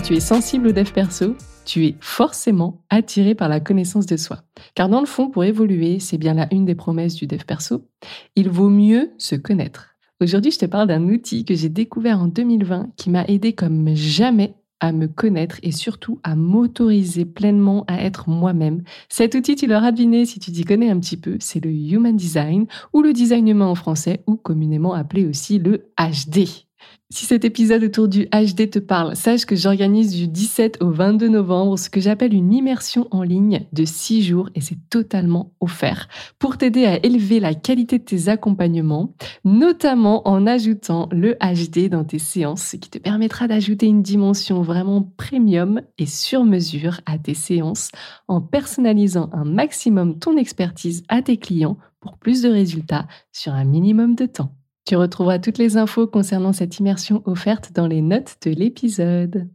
Si tu es sensible au dev perso, tu es forcément attiré par la connaissance de soi. Car dans le fond, pour évoluer, c'est bien là une des promesses du dev perso, il vaut mieux se connaître. Aujourd'hui, je te parle d'un outil que j'ai découvert en 2020 qui m'a aidé comme jamais à me connaître et surtout à m'autoriser pleinement à être moi-même. Cet outil, tu l'auras deviné si tu t'y connais un petit peu, c'est le Human Design ou le design humain en français ou communément appelé aussi le HD. Si cet épisode autour du HD te parle, sache que j'organise du 17 au 22 novembre ce que j'appelle une immersion en ligne de 6 jours et c'est totalement offert pour t'aider à élever la qualité de tes accompagnements, notamment en ajoutant le HD dans tes séances, ce qui te permettra d'ajouter une dimension vraiment premium et sur mesure à tes séances en personnalisant un maximum ton expertise à tes clients pour plus de résultats sur un minimum de temps. Tu retrouveras toutes les infos concernant cette immersion offerte dans les notes de l'épisode.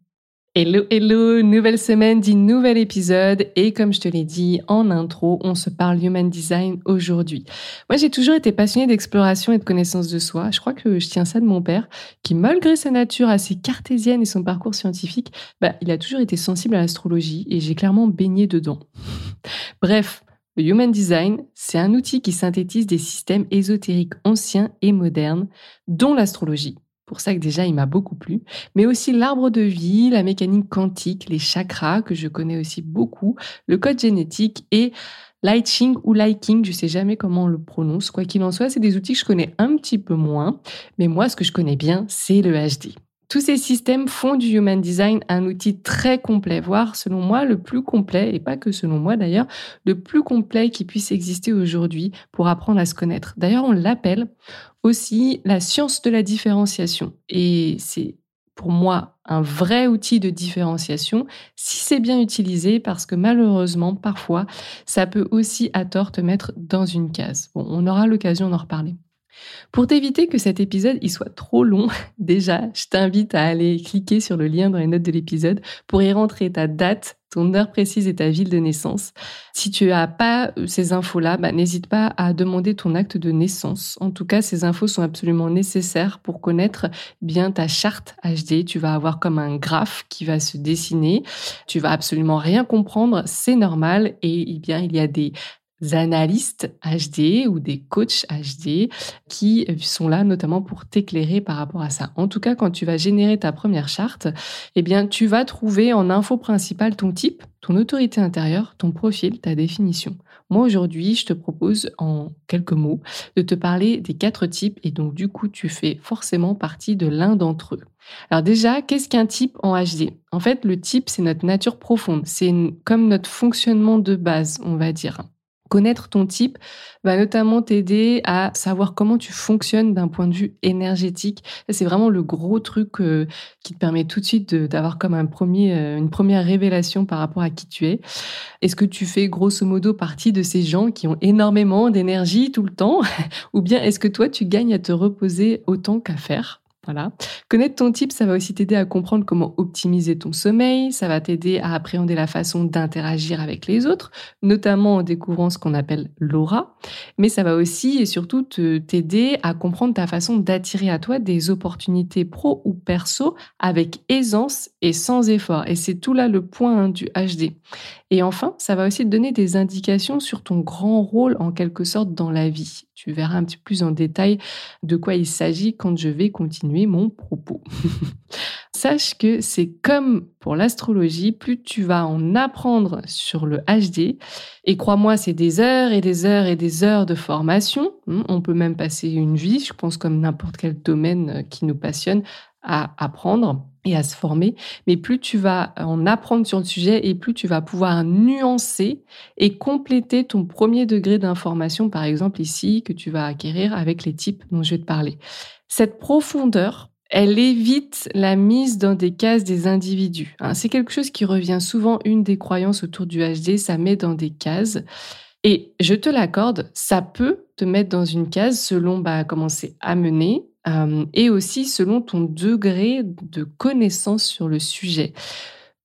Hello, hello, nouvelle semaine dit nouvel épisode et comme je te l'ai dit en intro, on se parle Human Design aujourd'hui. Moi j'ai toujours été passionnée d'exploration et de connaissance de soi. Je crois que je tiens ça de mon père qui malgré sa nature assez cartésienne et son parcours scientifique, bah, il a toujours été sensible à l'astrologie et j'ai clairement baigné dedans. Bref, le Human Design, c'est un outil qui synthétise des systèmes ésotériques anciens et modernes, dont l'astrologie. Pour ça que déjà, il m'a beaucoup plu. Mais aussi l'arbre de vie, la mécanique quantique, les chakras, que je connais aussi beaucoup, le code génétique et Lighting ou Liking, je sais jamais comment on le prononce. Quoi qu'il en soit, c'est des outils que je connais un petit peu moins. Mais moi, ce que je connais bien, c'est le HD. Tous ces systèmes font du Human Design un outil très complet, voire selon moi le plus complet, et pas que selon moi d'ailleurs, le plus complet qui puisse exister aujourd'hui pour apprendre à se connaître. D'ailleurs, on l'appelle aussi la science de la différenciation. Et c'est pour moi un vrai outil de différenciation si c'est bien utilisé parce que malheureusement parfois ça peut aussi à tort te mettre dans une case. Bon, on aura l'occasion d'en reparler. Pour t'éviter que cet épisode y soit trop long, déjà, je t'invite à aller cliquer sur le lien dans les notes de l'épisode pour y rentrer ta date, ton heure précise et ta ville de naissance. Si tu n'as pas euh, ces infos-là, bah, n'hésite pas à demander ton acte de naissance. En tout cas, ces infos sont absolument nécessaires pour connaître bien ta charte HD. Tu vas avoir comme un graphe qui va se dessiner. Tu vas absolument rien comprendre, c'est normal. Et eh bien, il y a des analystes HD ou des coachs HD qui sont là notamment pour t'éclairer par rapport à ça. En tout cas, quand tu vas générer ta première charte, eh bien, tu vas trouver en info principale ton type, ton autorité intérieure, ton profil, ta définition. Moi, aujourd'hui, je te propose en quelques mots de te parler des quatre types et donc, du coup, tu fais forcément partie de l'un d'entre eux. Alors déjà, qu'est-ce qu'un type en HD En fait, le type, c'est notre nature profonde. C'est comme notre fonctionnement de base, on va dire. Connaître ton type va notamment t'aider à savoir comment tu fonctionnes d'un point de vue énergétique. C'est vraiment le gros truc euh, qui te permet tout de suite d'avoir comme un premier, euh, une première révélation par rapport à qui tu es. Est-ce que tu fais grosso modo partie de ces gens qui ont énormément d'énergie tout le temps? Ou bien est-ce que toi, tu gagnes à te reposer autant qu'à faire? Voilà. Connaître ton type, ça va aussi t'aider à comprendre comment optimiser ton sommeil, ça va t'aider à appréhender la façon d'interagir avec les autres, notamment en découvrant ce qu'on appelle l'aura, mais ça va aussi et surtout t'aider à comprendre ta façon d'attirer à toi des opportunités pro ou perso avec aisance et sans effort. Et c'est tout là le point hein, du HD. Et enfin, ça va aussi te donner des indications sur ton grand rôle en quelque sorte dans la vie. Tu verras un petit peu plus en détail de quoi il s'agit quand je vais continuer mon propos. Sache que c'est comme pour l'astrologie, plus tu vas en apprendre sur le HD, et crois-moi, c'est des heures et des heures et des heures de formation. Hmm, on peut même passer une vie, je pense comme n'importe quel domaine euh, qui nous passionne, à apprendre et à se former, mais plus tu vas en apprendre sur le sujet et plus tu vas pouvoir nuancer et compléter ton premier degré d'information, par exemple ici, que tu vas acquérir avec les types dont je vais te parler. Cette profondeur, elle évite la mise dans des cases des individus. Hein. C'est quelque chose qui revient souvent, une des croyances autour du HD, ça met dans des cases. Et je te l'accorde, ça peut te mettre dans une case selon bah, comment c'est amené euh, et aussi selon ton degré de connaissance sur le sujet.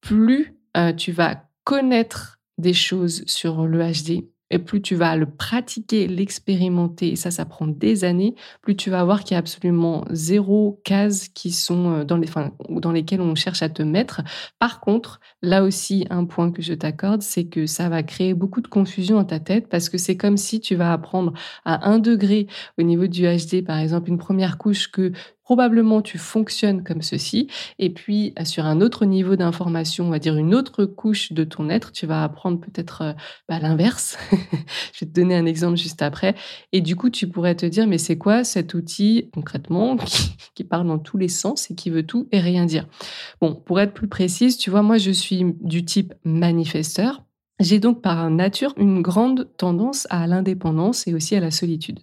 Plus euh, tu vas connaître des choses sur le HD, et plus tu vas le pratiquer, l'expérimenter, et ça, ça prend des années, plus tu vas voir qu'il y a absolument zéro case qui sont euh, dans, les, enfin, dans lesquelles on cherche à te mettre. Par contre, là aussi, un point que je t'accorde, c'est que ça va créer beaucoup de confusion dans ta tête parce que c'est comme si tu vas apprendre à un degré au niveau du HD, par exemple, une première couche que probablement tu fonctionnes comme ceci. Et puis, euh, sur un autre niveau d'information, on va dire une autre couche de ton être, tu vas apprendre peut-être euh, bah, l'inverse. Je vais te donner un exemple juste après. Et du coup, tu pourrais te dire, mais c'est quoi cet outil concrètement qui, parle dans tous les sens et qui veut tout et rien dire? Bon, pour être plus précise, tu vois, moi, je suis du type manifesteur. J'ai donc par nature une grande tendance à l'indépendance et aussi à la solitude.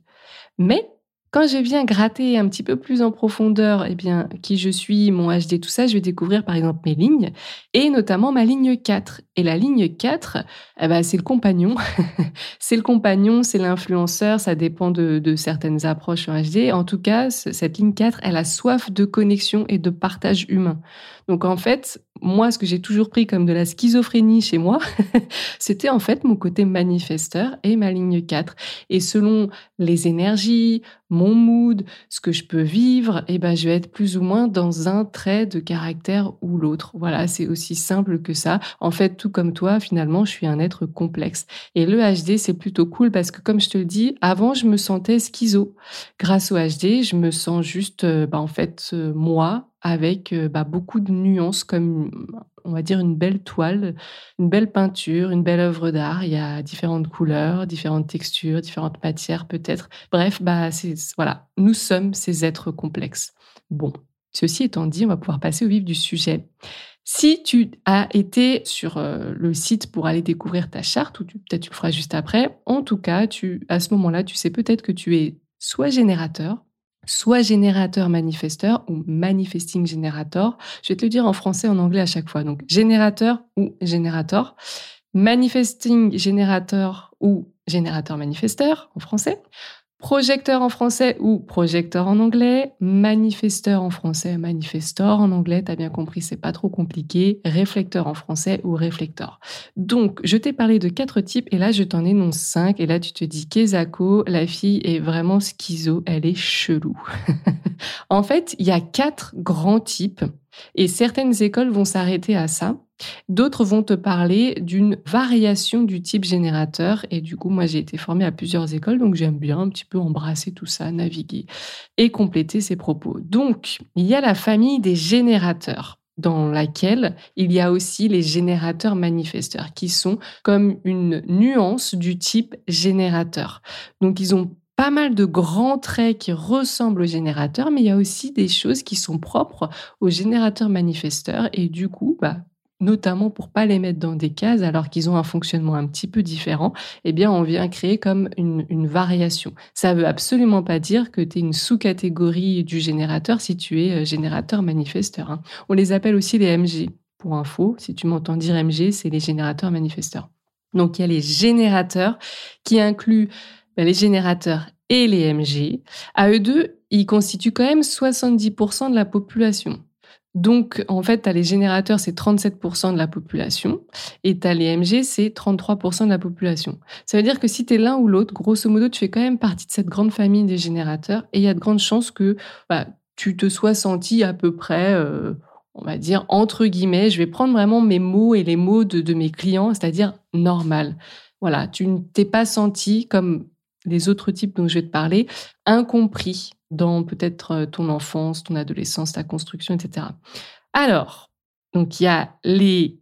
Mais quand je viens gratter un petit peu plus en profondeur, eh bien, qui je suis, mon HD, tout ça, je vais découvrir par exemple mes lignes et notamment ma ligne 4. Et la ligne 4, eh ben, c'est le compagnon. c'est le compagnon, c'est l'influenceur, ça dépend de, de, certaines approches en HD. En tout cas, cette ligne 4, elle a soif de connexion et de partage humain. Donc en fait, moi, ce que j'ai toujours pris comme de la schizophrénie chez moi, c'était en fait mon côté manifesteur et ma ligne 4. Et selon les énergies, mon mood, ce que je peux vivre, eh ben, je vais être plus ou moins dans un trait de caractère ou l'autre. Voilà, c'est aussi simple que ça. En fait, tout comme toi, finalement, je suis un être complexe. Et le HD, c'est plutôt cool parce que, comme je te le dis, avant, je me sentais schizo. Grâce au HD, je me sens juste, euh, bah, en fait, euh, moi, avec euh, bah, beaucoup de nuances, comme on va dire une belle toile, une belle peinture, une belle œuvre d'art. Il y a différentes couleurs, différentes textures, différentes matières peut-être. Bref, bah, voilà, nous sommes ces êtres complexes. Bon, ceci étant dit, on va pouvoir passer au vif du sujet. Si tu as été sur euh, le site pour aller découvrir ta charte, ou peut-être tu le feras juste après, en tout cas, tu, à ce moment-là, tu sais peut-être que tu es soit générateur, soit générateur manifesteur ou manifesting générateur. Je vais te le dire en français, en anglais à chaque fois. Donc, générateur ou générateur, manifesting générateur ou générateur manifesteur en français, Projecteur en français ou projecteur en anglais, manifesteur en français, manifestor en anglais, t'as bien compris, c'est pas trop compliqué, réflecteur en français ou réflecteur. Donc, je t'ai parlé de quatre types et là, je t'en énonce cinq et là, tu te dis, Kezako, la fille est vraiment schizo, elle est chelou. en fait, il y a quatre grands types et certaines écoles vont s'arrêter à ça. D'autres vont te parler d'une variation du type générateur. Et du coup, moi, j'ai été formée à plusieurs écoles, donc j'aime bien un petit peu embrasser tout ça, naviguer et compléter ses propos. Donc, il y a la famille des générateurs dans laquelle il y a aussi les générateurs manifesteurs, qui sont comme une nuance du type générateur. Donc, ils ont pas mal de grands traits qui ressemblent aux générateurs, mais il y a aussi des choses qui sont propres aux générateurs manifesteurs. Et du coup, bah, notamment pour pas les mettre dans des cases alors qu'ils ont un fonctionnement un petit peu différent, eh bien on vient créer comme une, variation. Ça veut absolument pas dire que tu es une sous-catégorie du générateur si tu es euh, générateur manifesteur. Hein. On les appelle aussi les MG. Pour info, si tu m'entends dire MG, c'est les générateurs manifesteurs. Donc il y a les générateurs qui incluent les générateurs et les MG. À eux deux, ils constituent quand même 70% de la population. Donc, en fait, tu as les générateurs, c'est 37% de la population, et tu as les MG, c'est 33% de la population. Ça veut dire que si tu es l'un ou l'autre, grosso modo, tu fais quand même partie de cette grande famille des générateurs, et il y a de grandes chances que bah, tu te sois senti à peu près, euh, on va dire, entre guillemets, je vais prendre vraiment mes mots et les mots de mes clients, c'est-à-dire normal. Voilà, tu ne t'es pas senti comme les autres types dont je vais te parler, incompris dans peut-être euh, ton enfance, ton adolescence, ta construction, etc. Alors, donc il y a les,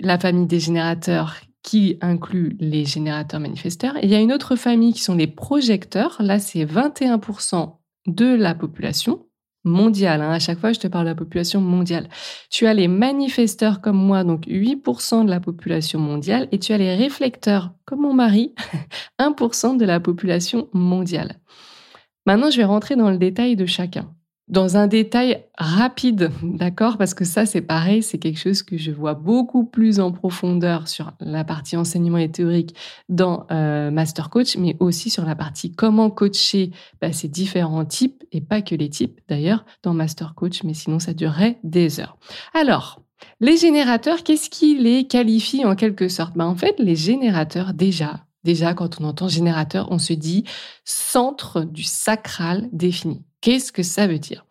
la famille des générateurs qui inclut les générateurs manifesteurs. Il y a une autre famille qui sont les projecteurs. Là, c'est 21% de la population mondiale. Hein. À chaque fois, je te parle de la population mondiale. Tu as les manifesteurs comme moi, donc 8% de la population mondiale. Et tu as les réflecteurs comme mon mari, 1% de la population mondiale. Maintenant, je vais rentrer dans le détail de chacun. Dans un détail rapide, d'accord? Parce que ça, c'est pareil, c'est quelque chose que je vois beaucoup plus en profondeur sur la partie enseignement et théorique dans euh, Master Coach, mais aussi sur la partie comment coacher bah, ces différents types, et pas que les types d'ailleurs, dans Master Coach, mais sinon ça durerait des heures. Alors, les générateurs, qu'est-ce qui les qualifie en quelque sorte? Bah, En fait, les générateurs, déjà, Déjà, quand on entend générateur, on se dit centre du sacral défini. Qu'est-ce que ça veut dire?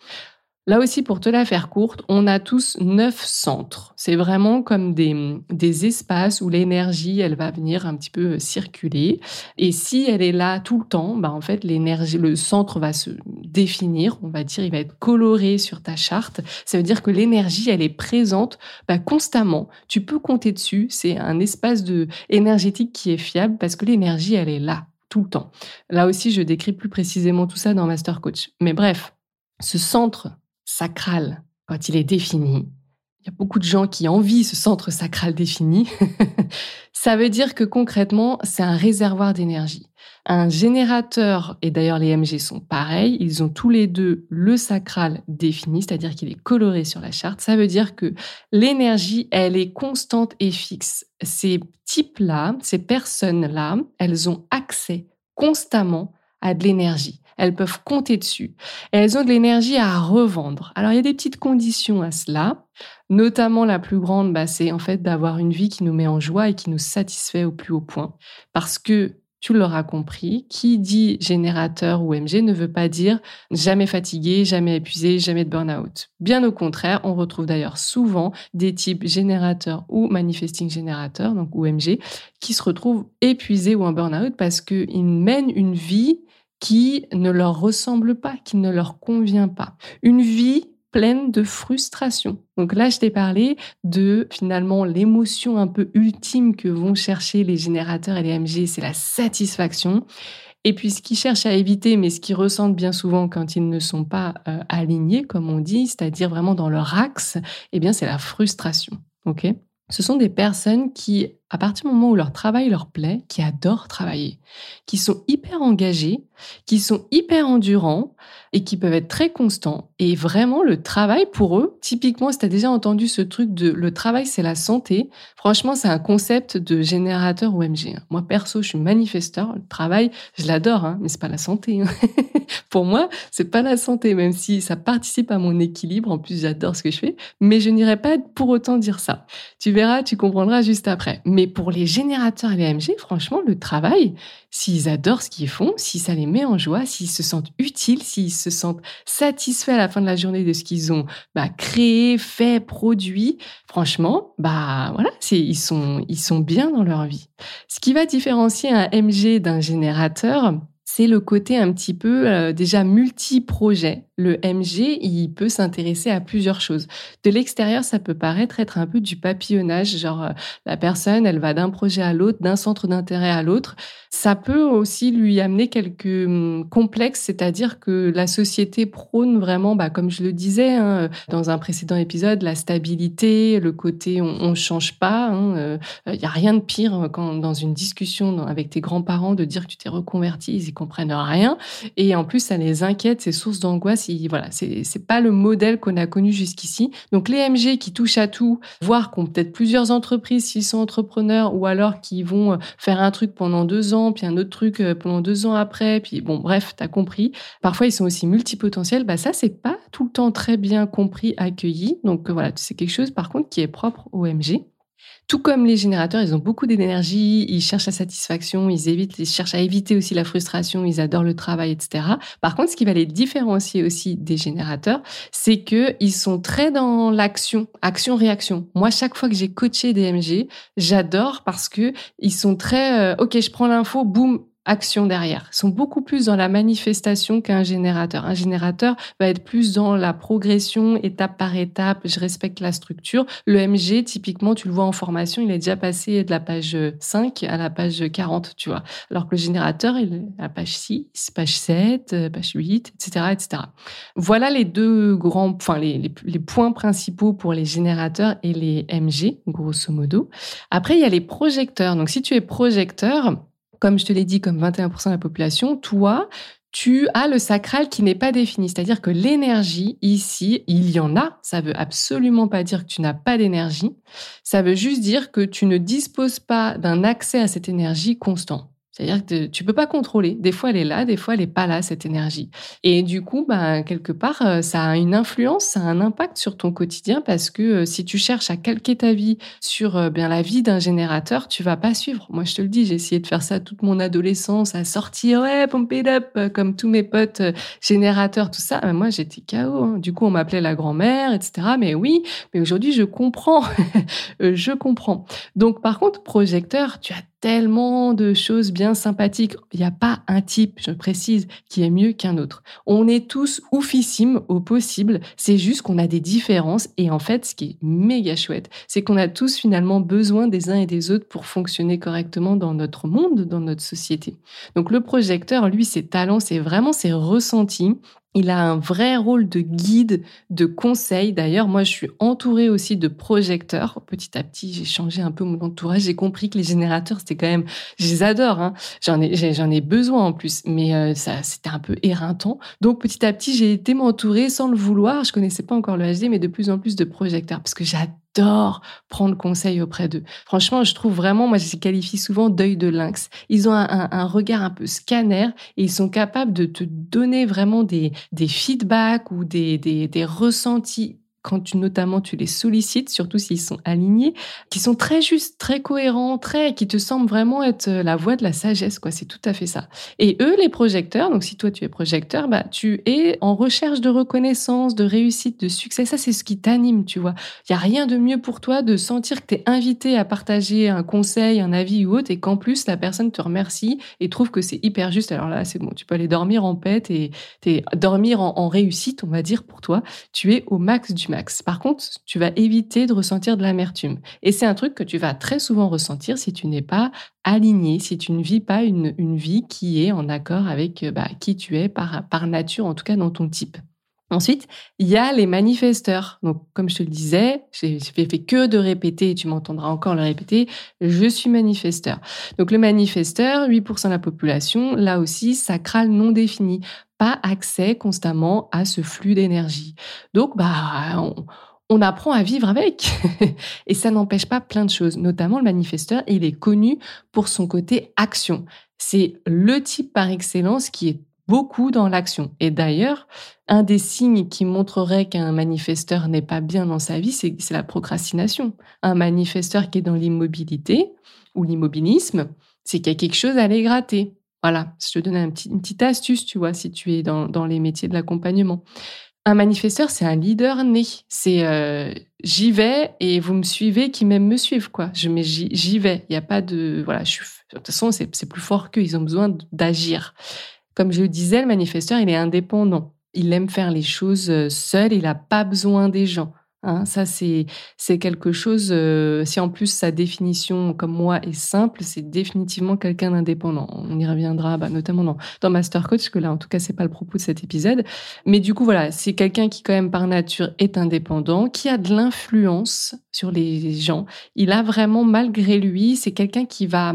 Là aussi, pour te la faire courte, on a tous neuf centres. C'est vraiment comme des, des espaces où l'énergie, elle va venir un petit peu circuler. Et si elle est là tout le temps, bah en fait, l'énergie, le centre va se définir, on va dire, il va être coloré sur ta charte. Ça veut dire que l'énergie, elle est présente bah, constamment. Tu peux compter dessus. C'est un espace de énergétique qui est fiable parce que l'énergie, elle est là tout le temps. Là aussi, je décris plus précisément tout ça dans Master Coach. Mais bref, ce centre sacral, quand il est défini, il y a beaucoup de gens qui envient ce centre sacral défini, ça veut dire que concrètement, c'est un réservoir d'énergie. Un générateur, et d'ailleurs les MG sont pareils, ils ont tous les deux le sacral défini, c'est-à-dire qu'il est coloré sur la charte. Ça veut dire que l'énergie, elle est constante et fixe. Ces types-là, ces personnes-là, elles ont accès constamment à de l'énergie elles peuvent compter dessus. Elles ont de l'énergie à revendre. Alors il y a des petites conditions à cela. Notamment la plus grande, bah, c'est en fait d'avoir une vie qui nous met en joie et qui nous satisfait au plus haut point. Parce que tu l'auras compris, qui dit générateur ou MG ne veut pas dire jamais fatigué, jamais épuisé, jamais de burn-out. Bien au contraire, on retrouve d'ailleurs souvent des types générateurs ou manifesting générateurs, donc ou MG, qui se retrouvent épuisés ou en burn-out parce qu'ils mènent une vie qui ne leur ressemble pas, qui ne leur convient pas. Une vie pleine de frustration. Donc là, je t'ai parlé de finalement l'émotion un peu ultime que vont chercher les générateurs et les MG, c'est la satisfaction. Et puis ce qu'ils cherchent à éviter, mais ce qu'ils ressentent bien souvent quand ils ne sont pas euh, alignés, comme on dit, c'est-à-dire vraiment dans leur axe, eh bien c'est la frustration. Ok? Ce sont des personnes qui à partir du moment où leur travail leur plaît, qui adorent travailler, qui sont hyper engagés, qui sont hyper endurants et qui peuvent être très constants. Et vraiment, le travail pour eux, typiquement, si tu as déjà entendu ce truc de le travail, c'est la santé, franchement, c'est un concept de générateur OMG. Hein. Moi, perso, je suis manifesteur. Le travail, je l'adore, hein, mais c'est pas la santé. Hein. pour moi, c'est pas la santé, même si ça participe à mon équilibre. En plus, j'adore ce que je fais, mais je n'irai pas pour autant dire ça. Tu verras, tu comprendras juste après. Mais pour les générateurs et les MG, franchement, le travail, s'ils adorent ce qu'ils font, si ça les met en joie, s'ils se sentent utiles, s'ils se sentent satisfaits à la fin de la journée de ce qu'ils ont bah, créé, fait, produit, franchement, bah voilà, ils sont, ils sont bien dans leur vie. Ce qui va différencier un MG d'un générateur, c'est le côté un petit peu euh, déjà multi-projet. Le MG, il peut s'intéresser à plusieurs choses. De l'extérieur, ça peut paraître être un peu du papillonnage, genre euh, la personne, elle va d'un projet à l'autre, d'un centre d'intérêt à l'autre. Ça peut aussi lui amener quelques hum, complexes, c'est-à-dire que la société prône vraiment, bah, comme je le disais hein, dans un précédent épisode, la stabilité, le côté on, ne change pas. Il hein, n'y euh, a rien de pire quand dans une discussion avec tes grands-parents de dire que tu t'es reconverti, ils comprennent rien. Et en plus, ça les inquiète, ces sources d'angoisse. Voilà, c'est pas le modèle qu'on a connu jusqu'ici. Donc, les MG qui touchent à tout, voire qui ont peut-être plusieurs entreprises s'ils sont entrepreneurs, ou alors qui vont euh, faire un truc pendant deux ans, puis un autre truc euh, pendant deux ans après, puis bon, bref, t'as compris. Parfois, ils sont aussi multipotentiels. Bah, ça, c'est pas tout le temps très bien compris, accueilli. Donc, voilà, c'est quelque chose, par contre, qui est propre aux MG. Tout comme les générateurs, ils ont beaucoup d'énergie, ils cherchent la satisfaction, ils évitent, ils cherchent à éviter aussi la frustration, ils adorent le travail, etc. Par contre, ce qui va les différencier aussi des générateurs, c'est que ils sont très dans l'action, action-réaction. Moi, chaque fois que j'ai coaché des MG, j'adore parce que ils sont très, euh, ok, je prends l'info, boum, action derrière. Sont beaucoup plus dans la manifestation qu'un générateur. Un générateur va être plus dans la progression, étape par étape, je respecte la structure. Le MG, typiquement, tu le vois en formation, il est déjà passé de la page 5 à la page 40, tu vois. Alors que le générateur, il est à la page 6, page 7, page 8, etc., etc. Voilà les deux grands, enfin, les points principaux pour les générateurs et les MG, grosso modo. Après, il y a les projecteurs. Donc, si tu es projecteur, comme je te l'ai dit, comme 21% de la population, toi, tu as le sacral qui n'est pas défini. C'est-à-dire que l'énergie, ici, il y en a. Ça veut absolument pas dire que tu n'as pas d'énergie. Ça veut juste dire que tu ne disposes pas d'un accès à cette énergie constant. C'est-à-dire que tu peux pas contrôler. Des fois, elle est là, des fois, elle est pas là, cette énergie. Et du coup, bah, quelque part, euh, ça a une influence, ça a un impact sur ton quotidien parce que euh, si tu cherches à calquer ta vie sur euh, bien la vie d'un générateur, tu vas pas suivre. Moi, je te le dis, j'ai essayé de faire ça toute mon adolescence, à sortir, ouais, pump it up, comme tous mes potes générateurs, tout ça. moi, j'étais KO. Hein. Du coup, on m'appelait la grand-mère, etc. Mais oui, mais aujourd'hui, je comprends. je comprends. Donc, par contre, projecteur, tu as tellement de choses bien sympathiques. Il n'y a pas un type, je précise, qui est mieux qu'un autre. On est tous oufissimes au possible. C'est juste qu'on a des différences. Et en fait, ce qui est méga chouette, c'est qu'on a tous finalement besoin des uns et des autres pour fonctionner correctement dans notre monde, dans notre société. Donc le projecteur, lui, ses talents, c'est vraiment ses ressentis il a un vrai rôle de guide, de conseil. D'ailleurs, moi, je suis entourée aussi de projecteurs. Petit à petit, j'ai changé un peu mon entourage. J'ai compris que les générateurs, c'était quand même, je les adore. Hein. J'en ai, j'en ai besoin en plus, mais euh, ça, c'était un peu éreintant. Donc, petit à petit, j'ai été m'entourer sans le vouloir. Je connaissais pas encore le HD, mais de plus en plus de projecteurs parce que j'adore j'adore prendre conseil auprès d'eux. Franchement, je trouve vraiment, moi, je les qualifie souvent d'œil de lynx. Ils ont un, regard un peu scanner et ils sont capables de te donner vraiment des, des feedbacks ou des, des, des ressentis quand tu notamment tu les sollicites, surtout s'ils sont alignés, qui sont très justes, très cohérents, très qui te semblent vraiment être euh, la voix de la sagesse quoi. C'est tout à fait ça. Et eux, les projecteurs, donc si toi tu es projecteur, bah tu es en recherche de reconnaissance, de réussite, de succès. Ça c'est ce qui t'anime, tu vois. Il y a rien de mieux pour toi de sentir que tu es invité à partager un conseil, un avis ou autre, et qu'en plus la personne te remercie et trouve que c'est hyper juste. Alors là, c'est bon, tu peux aller dormir en paix et dormir en, en réussite, on va dire pour toi. Tu es au max du max. Par contre, tu vas éviter de ressentir de l'amertume. Et c'est un truc que tu vas très souvent ressentir si tu n'es pas aligné, si tu ne vis pas une, vie qui est en accord avec euh, bah, qui tu es par, par nature, en tout cas dans ton type. Ensuite, il y a les manifesteurs. Donc, comme je te le disais, j'ai fait que de répéter, tu m'entendras encore le répéter, je suis manifesteur. Donc, le manifesteur, 8% de la population, là aussi, sacral non défini. Pas accès constamment à ce flux d'énergie. Donc, bah, on, apprend à vivre avec. Et ça n'empêche pas plein de choses. Notamment, le manifesteur, il est connu pour son côté action. C'est le type par excellence qui est beaucoup dans l'action. Et d'ailleurs, un des signes qui montrerait qu'un manifesteur n'est pas bien dans sa vie, c'est la procrastination. Un manifesteur qui est dans l'immobilité ou l'immobilisme, c'est qu'il y a quelque chose à aller gratter. Voilà, je te donne une petite astuce, tu vois, si tu es dans, les métiers de l'accompagnement. Un manifesteur, c'est un leader né. C'est euh, j'y vais et vous me suivez, qui même me suivent, quoi. Je mais j'y vais. Il n'y a pas de voilà. Je suis, de toute façon, c'est plus fort qu'eux. Ils ont besoin d'agir. Comme je le disais, le manifesteur, il est indépendant. Il aime faire les choses euh, seul, il n'a pas besoin des gens. Hein. ça, c'est quelque chose, euh, si en plus sa définition, comme moi, est simple, c'est définitivement quelqu'un d'indépendant. On y reviendra, bah, notamment dans, dans Master Coach, que là, en tout cas, c'est pas le propos de cet épisode. Mais du coup, voilà, c'est quelqu'un qui, quand même, par nature, est indépendant, qui a de l'influence sur les gens. Il a vraiment, malgré lui, c'est quelqu'un qui va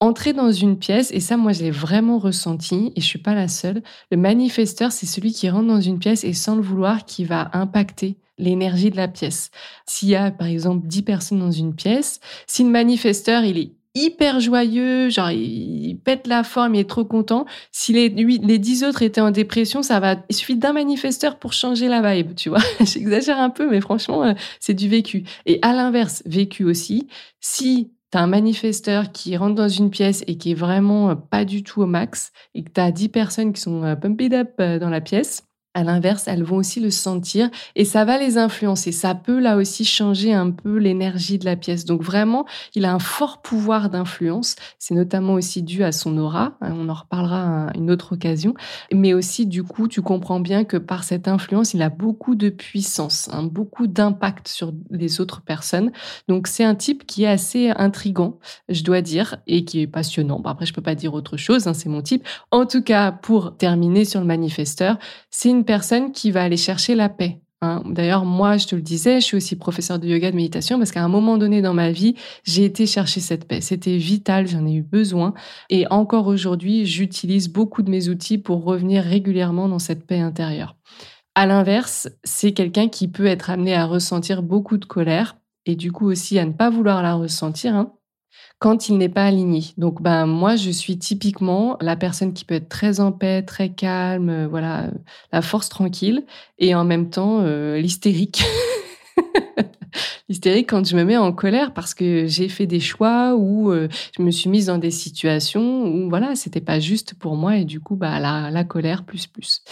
entrer dans une pièce, et ça, moi, je l'ai vraiment ressenti, et je suis pas la seule. Le manifesteur, c'est celui qui rentre dans une pièce et sans le vouloir, qui va impacter l'énergie de la pièce. S'il y a, par exemple, 10 personnes dans une pièce, si le manifesteur, il est hyper joyeux, genre il, pète la forme, il est trop content. Si les, les 10 autres étaient en dépression, ça va. Il suffit d'un manifesteur pour changer la vibe, tu vois. J'exagère un peu, mais franchement, euh, c'est du vécu. Et à l'inverse, vécu aussi. Si T'as un manifesteur qui rentre dans une pièce et qui est vraiment euh, pas du tout au max, et que t'as 10 personnes qui sont euh, pumped up euh, dans la pièce, à l'inverse, elles vont aussi le sentir et ça va les influencer. Ça peut là aussi changer un peu l'énergie de la pièce. Donc vraiment, il a un fort pouvoir d'influence. C'est notamment aussi dû à son aura. Hein, on en reparlera à une autre occasion. Mais aussi, du coup, tu comprends bien que par cette influence, il a beaucoup de puissance, hein, beaucoup d'impact sur les autres personnes. Donc c'est un type qui est assez intrigant, je dois dire, et qui est passionnant. après, je peux pas dire autre chose. Hein, c'est mon type. En tout cas, pour terminer sur le manifesteur, c'est une personne qui va aller chercher la paix. Hein. D'ailleurs, moi, je te le disais, je suis aussi professeur de yoga de méditation parce qu'à un moment donné dans ma vie, j'ai été chercher cette paix. C'était vital, j'en ai eu besoin. Et encore aujourd'hui, j'utilise beaucoup de mes outils pour revenir régulièrement dans cette paix intérieure. À l'inverse, c'est quelqu'un qui peut être amené à ressentir beaucoup de colère et du coup aussi à ne pas vouloir la ressentir. Hein quand il n'est pas aligné. Donc, ben, moi, je suis typiquement la personne qui peut être très en paix, très calme, euh, voilà, la force tranquille, et en même temps, euh, l'hystérique. hystérique quand je me mets en colère parce que j'ai fait des choix ou euh, je me suis mise dans des situations où voilà, c'était pas juste pour moi et du coup bah la, la colère plus plus.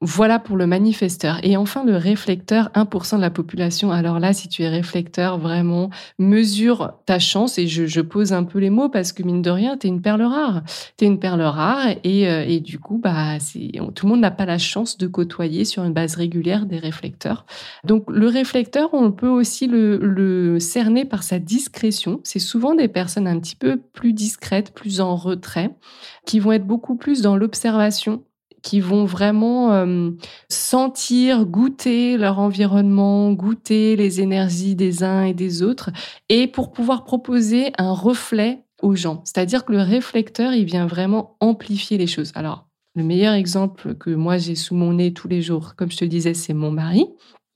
Voilà pour le manifesteur et enfin le réflecteur 1% de la population. Alors là si tu es réflecteur vraiment mesure ta chance et je, je pose un peu les mots parce que mine de rien, tu es une perle rare. Tu es une perle rare et, euh, et du coup bah c'est tout le monde n'a pas la chance de côtoyer sur une base régulière des réflecteurs. Donc le réflecteur, on peut aussi le le cerner par sa discrétion. C'est souvent des personnes un petit peu plus discrètes, plus en retrait, qui vont être beaucoup plus dans l'observation qui vont vraiment euh, sentir, goûter leur environnement, goûter les énergies des uns et des autres, et pour pouvoir proposer un reflet aux gens. C'est-à-dire que le réflecteur, il vient vraiment amplifier les choses. Alors, le meilleur exemple que moi j'ai sous mon nez tous les jours, comme je te disais, c'est mon mari.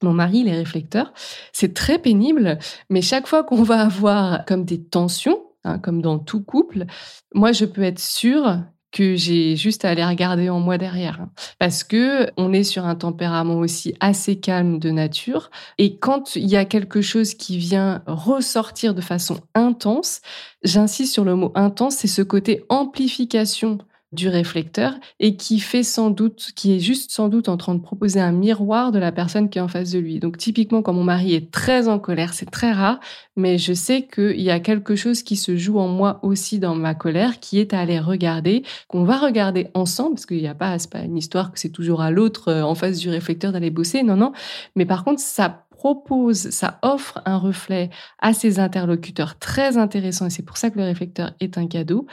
Mon mari, les réflecteurs, c'est très pénible, mais chaque fois qu'on va avoir comme des tensions, hein, comme dans tout couple, moi, je peux être sûre que j'ai juste à aller regarder en moi derrière. Hein. Parce que on est sur un tempérament aussi assez calme de nature. Et quand il y a quelque chose qui vient ressortir de façon intense, j'insiste sur le mot intense, c'est ce côté amplification du réflecteur et qui fait sans doute, qui est juste sans doute en train de proposer un miroir de la personne qui est en face de lui. Donc typiquement, quand mon mari est très en colère, c'est très rare, mais je sais qu'il y a quelque chose qui se joue en moi aussi dans ma colère, qui est à aller regarder, qu'on va regarder ensemble, parce qu'il n'y a pas, pas une histoire que c'est toujours à l'autre euh, en face du réflecteur d'aller bosser, non, non. Mais par contre, ça propose, ça offre un reflet à ses interlocuteurs très intéressant et c'est pour ça que le réflecteur est un cadeau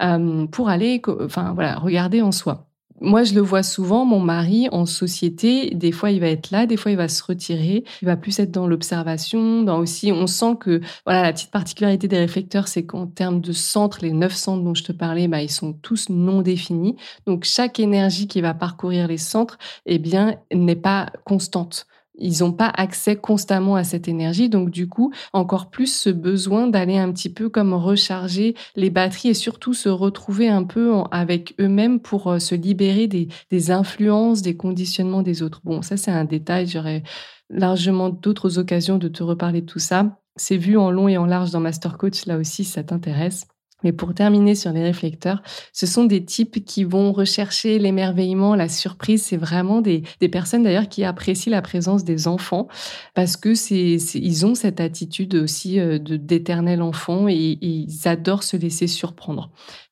euh, pour aller, enfin voilà, regarder en soi. Moi, je le vois souvent, mon mari en société, des fois il va être là, des fois il va se retirer, il va plus être dans l'observation, dans aussi, on sent que, voilà, la petite particularité des réflecteurs, c'est qu'en termes de centres, les neuf centres dont je te parlais, bah, ils sont tous non définis. Donc, chaque énergie qui va parcourir les centres, eh bien, n'est pas constante ils n'ont pas accès constamment à cette énergie. Donc, du coup, encore plus ce besoin d'aller un petit peu comme recharger les batteries et surtout se retrouver un peu avec eux-mêmes pour euh, se libérer des, influences, des conditionnements des autres. Bon, ça, c'est un détail. J'aurais largement d'autres occasions de te reparler de tout ça. C'est vu en long et en large dans Master Coach, là aussi, ça t'intéresse. Mais pour terminer sur les réflecteurs, ce sont des types qui vont rechercher l'émerveillement, la surprise. C'est vraiment des, des personnes d'ailleurs qui apprécient la présence des enfants parce que c'est, ils ont cette attitude aussi euh, de d'éternel enfant et, ils adorent se laisser surprendre.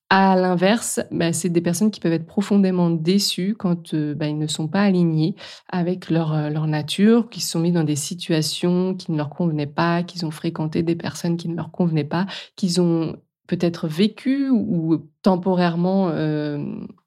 À l'inverse, bah, c'est des personnes qui peuvent être profondément déçues quand euh, bah, ils ne sont pas alignés avec leur, euh, leur nature, qui se sont mis dans des situations qui ne leur convenaient pas, qu'ils ont fréquenté des personnes qui ne leur convenaient pas, qu'ils ont peut-être vécu ou temporairement euh,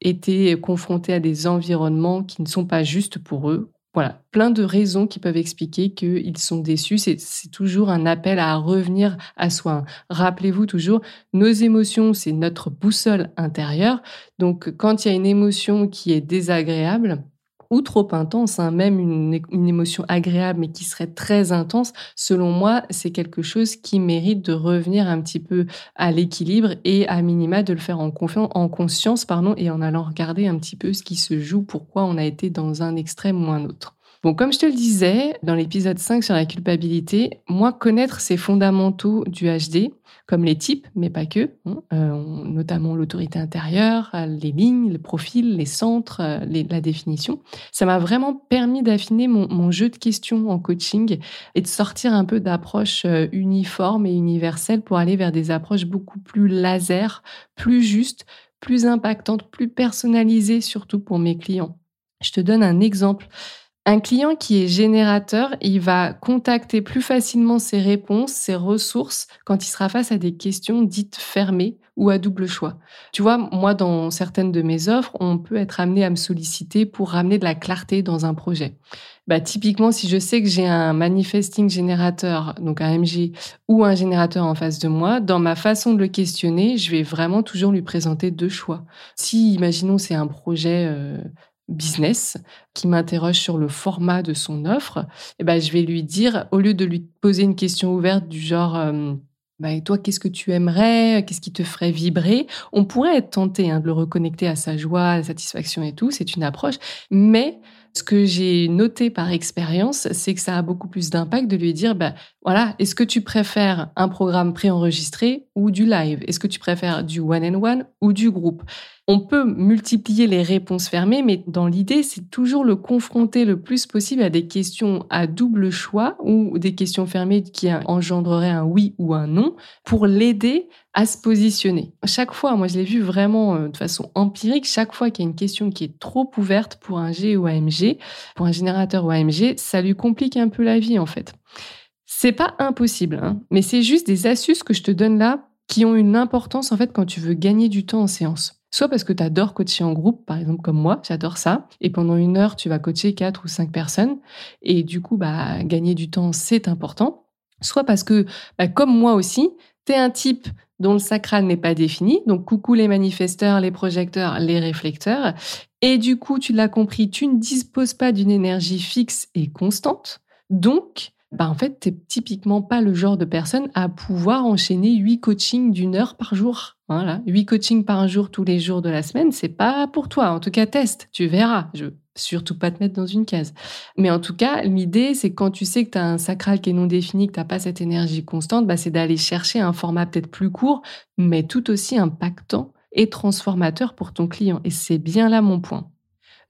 été confrontés à des environnements qui ne sont pas justes pour eux? Voilà, plein de raisons qui peuvent expliquer qu'ils sont déçus. C'est toujours un appel à revenir à soi. Rappelez-vous toujours, nos émotions, c'est notre boussole intérieure. Donc, quand il y a une émotion qui est désagréable, ou trop intense, hein, même une, une, émotion agréable mais qui serait très intense, selon moi, c'est quelque chose qui mérite de revenir un petit peu à l'équilibre et à minima de le faire en, confiance, en conscience pardon, et en allant regarder un petit peu ce qui se joue, pourquoi on a été dans un extrême ou un autre. Bon, comme je te le disais dans l'épisode 5 sur la culpabilité, moi, connaître ces fondamentaux du HD, comme les types, mais pas que, hein, euh, notamment l'autorité intérieure, euh, les lignes, le profil, les centres, euh, la définition, ça m'a vraiment permis d'affiner mon, mon, jeu de questions en coaching et de sortir un peu d'approches uniformes et universelles pour aller vers des approches beaucoup plus laser, plus justes, plus impactantes, plus personnalisées, surtout pour mes clients. Je te donne un exemple. Un client qui est générateur, il va contacter plus facilement ses réponses, ses ressources quand il sera face à des questions dites fermées ou à double choix. Tu vois, moi, dans certaines de mes offres, on peut être amené à me solliciter pour ramener de la clarté dans un projet. bah, typiquement, si je sais que j'ai un manifesting générateur, donc un MG, ou un générateur en face de moi, dans ma façon de le questionner, je vais vraiment toujours lui présenter deux choix. Si, imaginons, c'est un projet euh, business qui m'interroge sur le format de son offre, eh ben, je vais lui dire, au lieu de lui poser une question ouverte du genre... Bah, et toi, qu'est-ce que tu aimerais? Qu'est-ce qui te ferait vibrer? On pourrait être tenté hein, de le reconnecter à sa joie, à sa satisfaction et tout. C'est une approche. Mais ce que j'ai noté par expérience, c'est que ça a beaucoup plus d'impact de lui dire, bah, voilà, est-ce que tu préfères un programme préenregistré ou du live? Est-ce que tu préfères du one-on-one ou du groupe? On peut multiplier les réponses fermées, mais dans l'idée, c'est toujours le confronter le plus possible à des questions à double choix ou des questions fermées qui engendreraient un oui ou un non pour l'aider à se positionner. Chaque fois, moi je l'ai vu vraiment euh, de façon empirique, chaque fois qu'il y a une question qui est trop ouverte pour un G ou AMG, pour un générateur ou AMG, ça lui complique un peu la vie en fait. C'est pas impossible, hein, mais c'est juste des astuces que je te donne là qui ont une importance en fait quand tu veux gagner du temps en séance. Soit parce que tu adores coacher en groupe, par exemple comme moi, j'adore ça, et pendant une heure tu vas coacher quatre ou cinq personnes, et du coup bah gagner du temps c'est important. Soit parce que bah, comme moi aussi, tu es un type dont le sacral n'est pas défini, donc coucou les manifesteurs, les projecteurs, les réflecteurs, et du coup tu l'as compris, tu ne disposes pas d'une énergie fixe et constante, donc bah en fait, t'es typiquement pas le genre de personne à pouvoir enchaîner huit coachings d'une heure par jour. Voilà, huit coachings par jour tous les jours de la semaine, c'est pas pour toi. En tout cas, teste, tu verras. Je surtout pas te mettre dans une case. Mais en tout cas, l'idée, c'est quand tu sais que tu as un sacral qui est non défini, que tu pas cette énergie constante, bah, c'est d'aller chercher un format peut-être plus court, mais tout aussi impactant et transformateur pour ton client. Et c'est bien là mon point.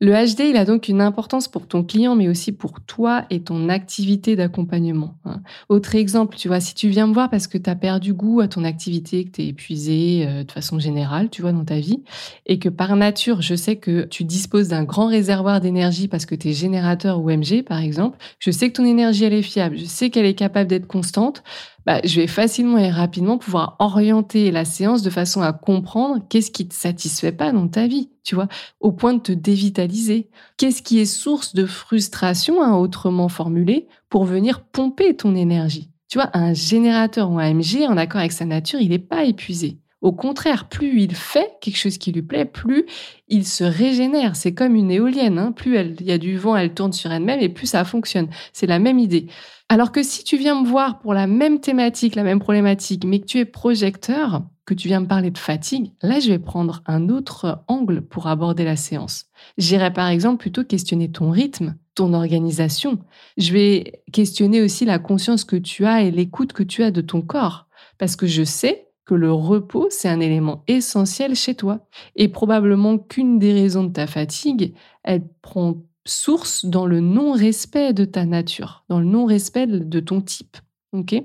Le HD, il a donc une importance pour ton client, mais aussi pour toi et ton activité d'accompagnement. Hein. Autre exemple, tu vois, si tu viens me voir parce que tu as perdu goût à ton activité, que tu es épuisé euh, de façon générale, tu vois, dans ta vie, et que par nature, je sais que tu disposes d'un grand réservoir d'énergie parce que tu es générateur ou MG, par exemple, je sais que ton énergie, elle est fiable, je sais qu'elle est capable d'être constante, bah, je vais facilement et rapidement pouvoir orienter la séance de façon à comprendre qu'est-ce qui te satisfait pas dans ta vie, tu vois, au point de te dévitaliser. Qu'est-ce qui est source de frustration, hein, autrement formulé, pour venir pomper ton énergie? Tu vois, un générateur ou un MG, en accord avec sa nature, il n'est pas épuisé. Au contraire, plus il fait quelque chose qui lui plaît, plus il se régénère. C'est comme une éolienne. Hein. Plus il y a du vent, elle tourne sur elle-même et plus ça fonctionne. C'est la même idée. Alors que si tu viens me voir pour la même thématique, la même problématique, mais que tu es projecteur, que tu viens me parler de fatigue, là, je vais prendre un autre angle pour aborder la séance. J'irai par exemple plutôt questionner ton rythme, ton organisation. Je vais questionner aussi la conscience que tu as et l'écoute que tu as de ton corps. Parce que je sais que le repos, c'est un élément essentiel chez toi. Et probablement qu'une des raisons de ta fatigue, elle prend source dans le non-respect de ta nature, dans le non-respect de ton type. Ok?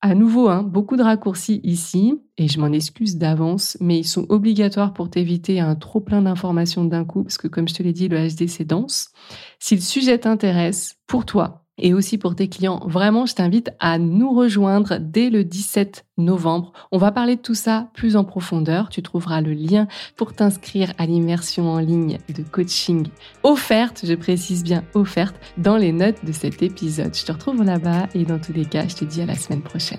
À nouveau, hein, beaucoup de raccourcis ici, et je m'en excuse d'avance, mais ils sont obligatoires pour t'éviter un trop plein d'informations d'un coup, parce que comme je te l'ai dit, le HD c'est dense. Si le sujet t'intéresse, pour toi, et aussi pour tes clients. Vraiment, je t'invite à nous rejoindre dès le 17 novembre. On va parler de tout ça plus en profondeur. Tu trouveras le lien pour t'inscrire à l'immersion en ligne de coaching offerte, je précise bien offerte, dans les notes de cet épisode. Je te retrouve là-bas et dans tous les cas, je te dis à la semaine prochaine.